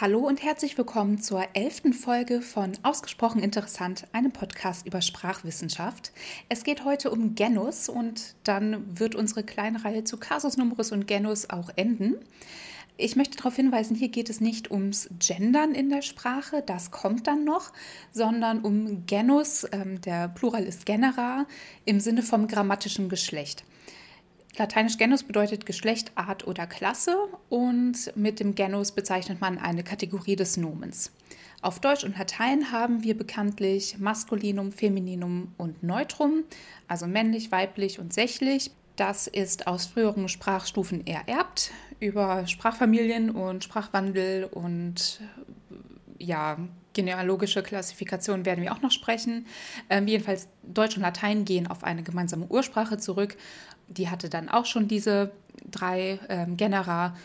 Hallo und herzlich willkommen zur elften Folge von Ausgesprochen Interessant, einem Podcast über Sprachwissenschaft. Es geht heute um Genus und dann wird unsere kleine Reihe zu Casus Numerus und Genus auch enden. Ich möchte darauf hinweisen, hier geht es nicht ums Gendern in der Sprache, das kommt dann noch, sondern um Genus, ähm, der Plural ist genera, im Sinne vom grammatischen Geschlecht. Lateinisch Genus bedeutet Geschlecht, Art oder Klasse und mit dem Genus bezeichnet man eine Kategorie des Nomens. Auf Deutsch und Latein haben wir bekanntlich Maskulinum, Femininum und Neutrum, also männlich, weiblich und sächlich. Das ist aus früheren Sprachstufen ererbt. Über Sprachfamilien und Sprachwandel und ja, genealogische Klassifikation werden wir auch noch sprechen. Ähm, jedenfalls Deutsch und Latein gehen auf eine gemeinsame Ursprache zurück die hatte dann auch schon diese drei ähm, Genera.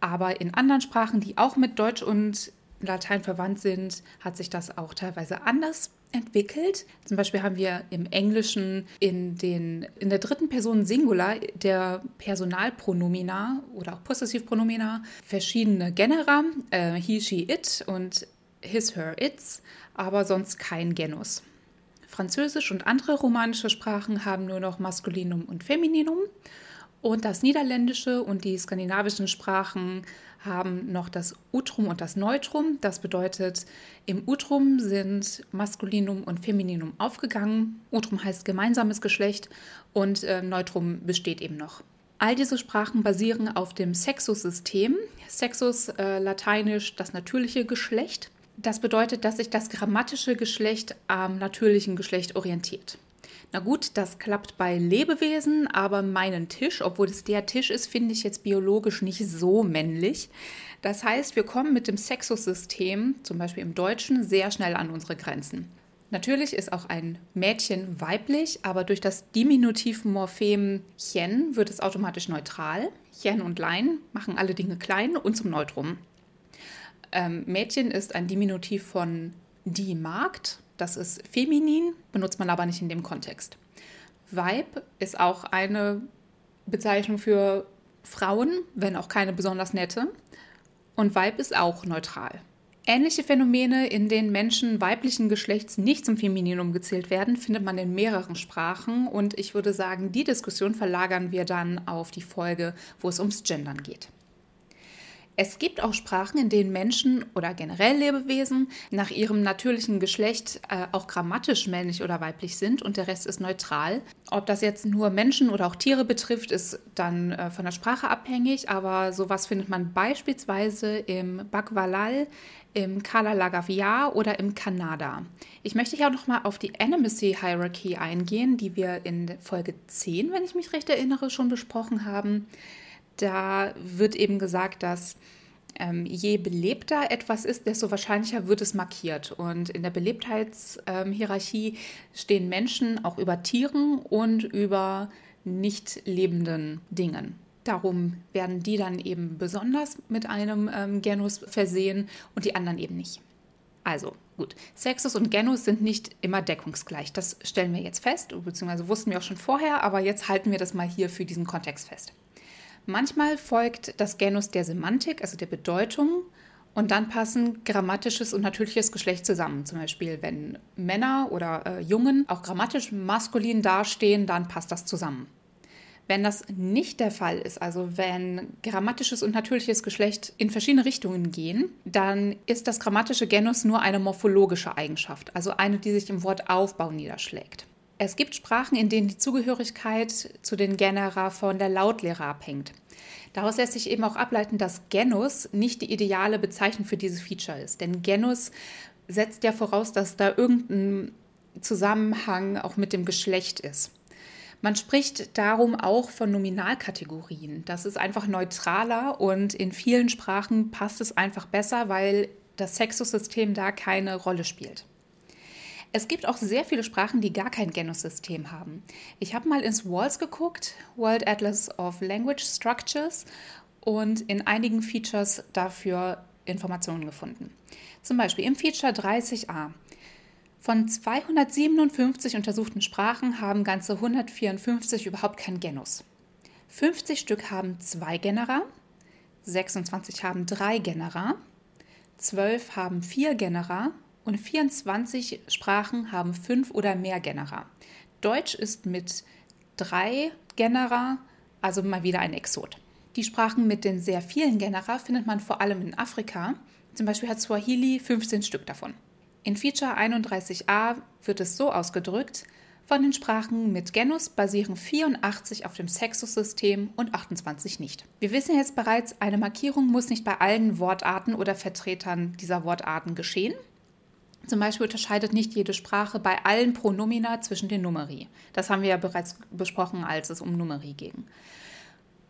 Aber in anderen Sprachen, die auch mit Deutsch und Latein verwandt sind, hat sich das auch teilweise anders entwickelt. Zum Beispiel haben wir im Englischen in, den, in der dritten Person Singular der Personalpronomina oder auch Possessivpronomina verschiedene Genera, äh, he, she, it und his, her, its, aber sonst kein Genus. Französisch und andere romanische Sprachen haben nur noch Maskulinum und Femininum. Und das Niederländische und die skandinavischen Sprachen haben noch das Utrum und das Neutrum. Das bedeutet, im Utrum sind Maskulinum und Femininum aufgegangen. Utrum heißt gemeinsames Geschlecht und äh, Neutrum besteht eben noch. All diese Sprachen basieren auf dem Sexus-System. Sexus, äh, lateinisch das natürliche Geschlecht. Das bedeutet, dass sich das grammatische Geschlecht am natürlichen Geschlecht orientiert. Na gut, das klappt bei Lebewesen, aber meinen Tisch, obwohl es der Tisch ist, finde ich jetzt biologisch nicht so männlich. Das heißt, wir kommen mit dem Sexussystem, zum Beispiel im Deutschen, sehr schnell an unsere Grenzen. Natürlich ist auch ein Mädchen weiblich, aber durch das Diminutivmorphem chen wird es automatisch neutral. Chen und Lein machen alle Dinge klein und zum Neutrum. Ähm, Mädchen ist ein Diminutiv von die Magd. Das ist feminin, benutzt man aber nicht in dem Kontext. Weib ist auch eine Bezeichnung für Frauen, wenn auch keine besonders nette. Und Weib ist auch neutral. Ähnliche Phänomene, in denen Menschen weiblichen Geschlechts nicht zum Femininum gezählt werden, findet man in mehreren Sprachen. Und ich würde sagen, die Diskussion verlagern wir dann auf die Folge, wo es ums Gendern geht. Es gibt auch Sprachen, in denen Menschen oder generell Lebewesen nach ihrem natürlichen Geschlecht äh, auch grammatisch männlich oder weiblich sind und der Rest ist neutral. Ob das jetzt nur Menschen oder auch Tiere betrifft, ist dann äh, von der Sprache abhängig, aber sowas findet man beispielsweise im Bagwalal, im Kala Lagavia oder im Kanada. Ich möchte hier auch nochmal auf die Animacy Hierarchy eingehen, die wir in Folge 10, wenn ich mich recht erinnere, schon besprochen haben da wird eben gesagt, dass ähm, je belebter etwas ist, desto wahrscheinlicher wird es markiert. Und in der Belebtheitshierarchie ähm, stehen Menschen auch über Tieren und über nicht lebenden Dingen. Darum werden die dann eben besonders mit einem ähm, Genus versehen und die anderen eben nicht. Also gut, Sexus und Genus sind nicht immer deckungsgleich. Das stellen wir jetzt fest, beziehungsweise wussten wir auch schon vorher, aber jetzt halten wir das mal hier für diesen Kontext fest. Manchmal folgt das Genus der Semantik, also der Bedeutung, und dann passen grammatisches und natürliches Geschlecht zusammen. Zum Beispiel, wenn Männer oder äh, Jungen auch grammatisch maskulin dastehen, dann passt das zusammen. Wenn das nicht der Fall ist, also wenn grammatisches und natürliches Geschlecht in verschiedene Richtungen gehen, dann ist das grammatische Genus nur eine morphologische Eigenschaft, also eine, die sich im Wortaufbau niederschlägt. Es gibt Sprachen, in denen die Zugehörigkeit zu den Genera von der Lautlehre abhängt. Daraus lässt sich eben auch ableiten, dass Genus nicht die ideale Bezeichnung für dieses Feature ist. Denn Genus setzt ja voraus, dass da irgendein Zusammenhang auch mit dem Geschlecht ist. Man spricht darum auch von Nominalkategorien. Das ist einfach neutraler und in vielen Sprachen passt es einfach besser, weil das Sexussystem da keine Rolle spielt. Es gibt auch sehr viele Sprachen, die gar kein Genussystem haben. Ich habe mal ins WALS geguckt, World Atlas of Language Structures, und in einigen Features dafür Informationen gefunden. Zum Beispiel im Feature 30a. Von 257 untersuchten Sprachen haben ganze 154 überhaupt kein Genus. 50 Stück haben zwei Genera, 26 haben drei Genera, 12 haben vier Genera und 24 Sprachen haben fünf oder mehr Genera. Deutsch ist mit drei Genera, also mal wieder ein Exot. Die Sprachen mit den sehr vielen Genera findet man vor allem in Afrika. Zum Beispiel hat Swahili 15 Stück davon. In Feature 31a wird es so ausgedrückt, von den Sprachen mit Genus basieren 84 auf dem Sexus-System und 28 nicht. Wir wissen jetzt bereits, eine Markierung muss nicht bei allen Wortarten oder Vertretern dieser Wortarten geschehen. Zum Beispiel unterscheidet nicht jede Sprache bei allen Pronomina zwischen den Numeri. Das haben wir ja bereits besprochen, als es um Numeri ging.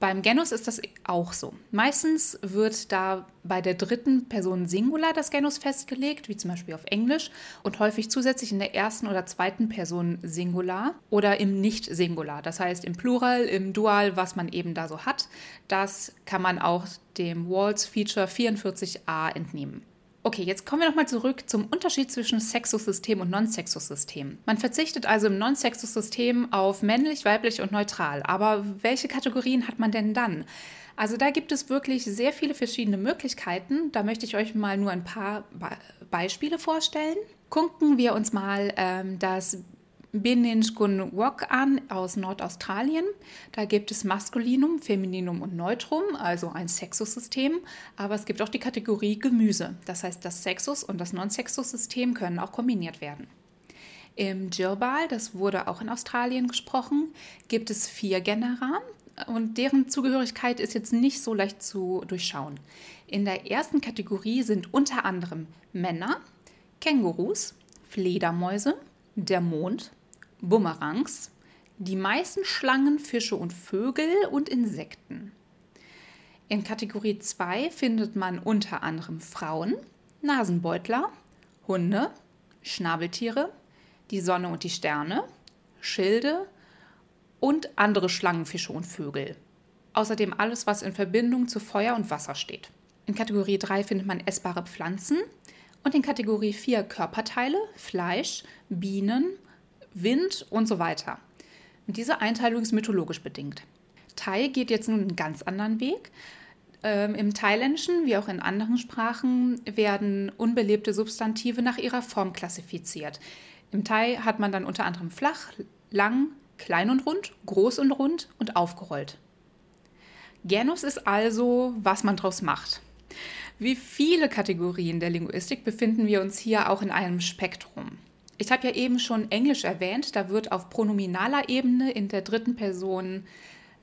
Beim Genus ist das auch so. Meistens wird da bei der dritten Person Singular das Genus festgelegt, wie zum Beispiel auf Englisch, und häufig zusätzlich in der ersten oder zweiten Person Singular oder im Nicht-Singular, das heißt im Plural, im Dual, was man eben da so hat. Das kann man auch dem Waltz Feature 44a entnehmen. Okay, jetzt kommen wir nochmal zurück zum Unterschied zwischen Sexussystem und Non-Sexussystem. Man verzichtet also im Non-Sexussystem auf männlich, weiblich und neutral. Aber welche Kategorien hat man denn dann? Also da gibt es wirklich sehr viele verschiedene Möglichkeiten. Da möchte ich euch mal nur ein paar Beispiele vorstellen. Gucken wir uns mal ähm, das Bininjgun Wok an aus Nordaustralien. Da gibt es Maskulinum, Femininum und Neutrum, also ein Sexussystem. Aber es gibt auch die Kategorie Gemüse. Das heißt, das Sexus- und das Non-Sexus-System können auch kombiniert werden. Im Djirbal, das wurde auch in Australien gesprochen, gibt es vier Genera und deren Zugehörigkeit ist jetzt nicht so leicht zu durchschauen. In der ersten Kategorie sind unter anderem Männer, Kängurus, Fledermäuse, der Mond, Bumerangs, die meisten Schlangen, Fische und Vögel und Insekten. In Kategorie 2 findet man unter anderem Frauen, Nasenbeutler, Hunde, Schnabeltiere, die Sonne und die Sterne, Schilde und andere Schlangen, Fische und Vögel. Außerdem alles, was in Verbindung zu Feuer und Wasser steht. In Kategorie 3 findet man essbare Pflanzen und in Kategorie 4 Körperteile, Fleisch, Bienen, Wind und so weiter. Und diese Einteilung ist mythologisch bedingt. Thai geht jetzt nun einen ganz anderen Weg. Ähm, Im Thailändischen wie auch in anderen Sprachen werden unbelebte Substantive nach ihrer Form klassifiziert. Im Thai hat man dann unter anderem flach, lang, klein und rund, groß und rund und aufgerollt. Genus ist also, was man daraus macht. Wie viele Kategorien der Linguistik befinden wir uns hier auch in einem Spektrum. Ich habe ja eben schon Englisch erwähnt, da wird auf pronominaler Ebene in der dritten Person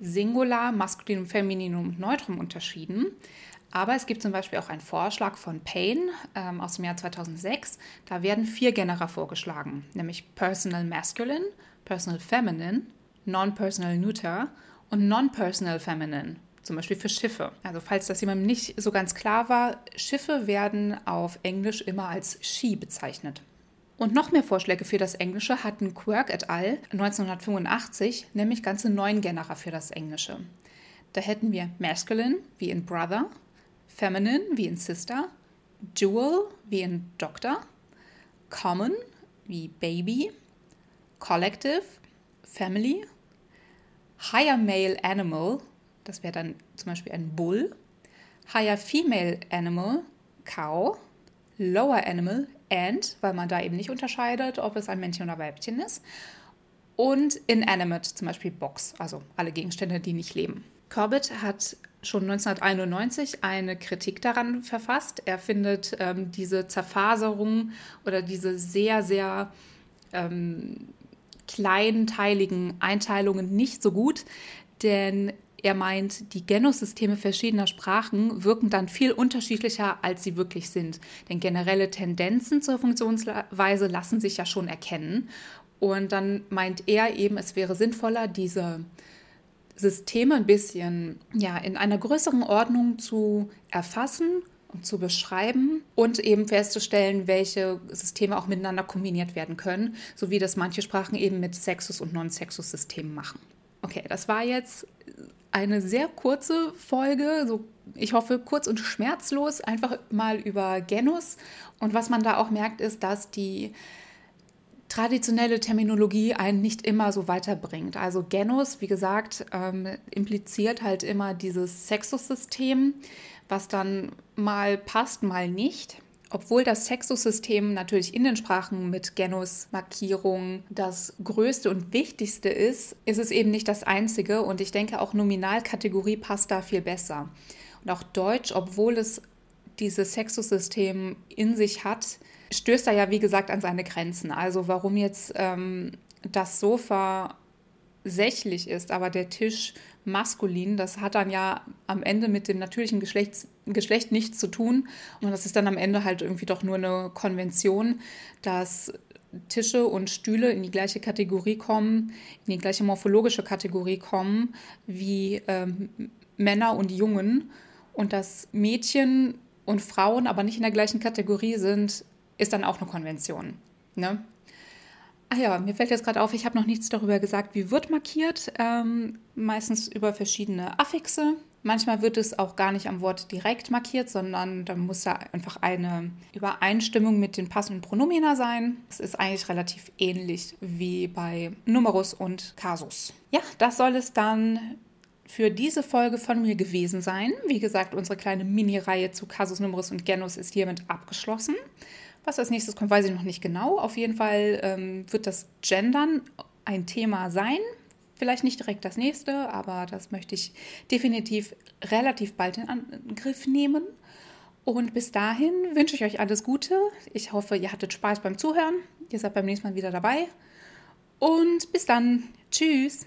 Singular, Maskulinum, Femininum, Neutrum unterschieden. Aber es gibt zum Beispiel auch einen Vorschlag von Payne ähm, aus dem Jahr 2006. Da werden vier Genera vorgeschlagen, nämlich Personal Masculine, Personal Feminine, Non-Personal Neuter und Non-Personal Feminine, zum Beispiel für Schiffe. Also falls das jemandem nicht so ganz klar war, Schiffe werden auf Englisch immer als She bezeichnet. Und noch mehr Vorschläge für das Englische hatten Quirk et al. 1985, nämlich ganze neun Genera für das Englische. Da hätten wir Masculine wie in Brother, Feminine wie in Sister, Dual wie in Doctor, Common wie Baby, Collective, Family, Higher Male Animal, das wäre dann zum Beispiel ein Bull, Higher Female Animal, Cow, Lower Animal, and, weil man da eben nicht unterscheidet, ob es ein Männchen oder Weibchen ist. Und inanimate, zum Beispiel Box, also alle Gegenstände, die nicht leben. Corbett hat schon 1991 eine Kritik daran verfasst. Er findet ähm, diese Zerfaserung oder diese sehr, sehr ähm, kleinteiligen Einteilungen nicht so gut, denn er meint, die Genussysteme verschiedener Sprachen wirken dann viel unterschiedlicher, als sie wirklich sind. Denn generelle Tendenzen zur Funktionsweise lassen sich ja schon erkennen. Und dann meint er eben, es wäre sinnvoller, diese Systeme ein bisschen ja, in einer größeren Ordnung zu erfassen und zu beschreiben und eben festzustellen, welche Systeme auch miteinander kombiniert werden können, so wie das manche Sprachen eben mit Sexus- und Non-Sexus-Systemen machen. Okay, das war jetzt eine sehr kurze Folge, so ich hoffe kurz und schmerzlos, einfach mal über Genus. Und was man da auch merkt, ist, dass die traditionelle Terminologie einen nicht immer so weiterbringt. Also Genus, wie gesagt, ähm, impliziert halt immer dieses Sexussystem, was dann mal passt, mal nicht. Obwohl das Sexussystem natürlich in den Sprachen mit Genusmarkierung das größte und wichtigste ist, ist es eben nicht das einzige und ich denke auch Nominalkategorie passt da viel besser. Und auch Deutsch, obwohl es dieses Sexussystem in sich hat, stößt er ja wie gesagt an seine Grenzen. Also warum jetzt ähm, das Sofa sächlich ist, aber der Tisch maskulin, das hat dann ja am Ende mit dem natürlichen Geschlechts, Geschlecht nichts zu tun. Und das ist dann am Ende halt irgendwie doch nur eine Konvention, dass Tische und Stühle in die gleiche Kategorie kommen, in die gleiche morphologische Kategorie kommen wie ähm, Männer und Jungen. Und dass Mädchen und Frauen aber nicht in der gleichen Kategorie sind, ist dann auch eine Konvention. Ne? Ah ja, mir fällt jetzt gerade auf, ich habe noch nichts darüber gesagt, wie wird markiert. Ähm, meistens über verschiedene Affixe. Manchmal wird es auch gar nicht am Wort direkt markiert, sondern da muss da einfach eine Übereinstimmung mit den passenden Pronomina sein. Es ist eigentlich relativ ähnlich wie bei Numerus und Kasus. Ja, das soll es dann für diese Folge von mir gewesen sein. Wie gesagt, unsere kleine Mini-Reihe zu Kasus Numerus und Genus ist hiermit abgeschlossen. Was als nächstes kommt, weiß ich noch nicht genau. Auf jeden Fall ähm, wird das Gendern ein Thema sein. Vielleicht nicht direkt das nächste, aber das möchte ich definitiv relativ bald in Angriff nehmen. Und bis dahin wünsche ich euch alles Gute. Ich hoffe, ihr hattet Spaß beim Zuhören. Ihr seid beim nächsten Mal wieder dabei. Und bis dann. Tschüss.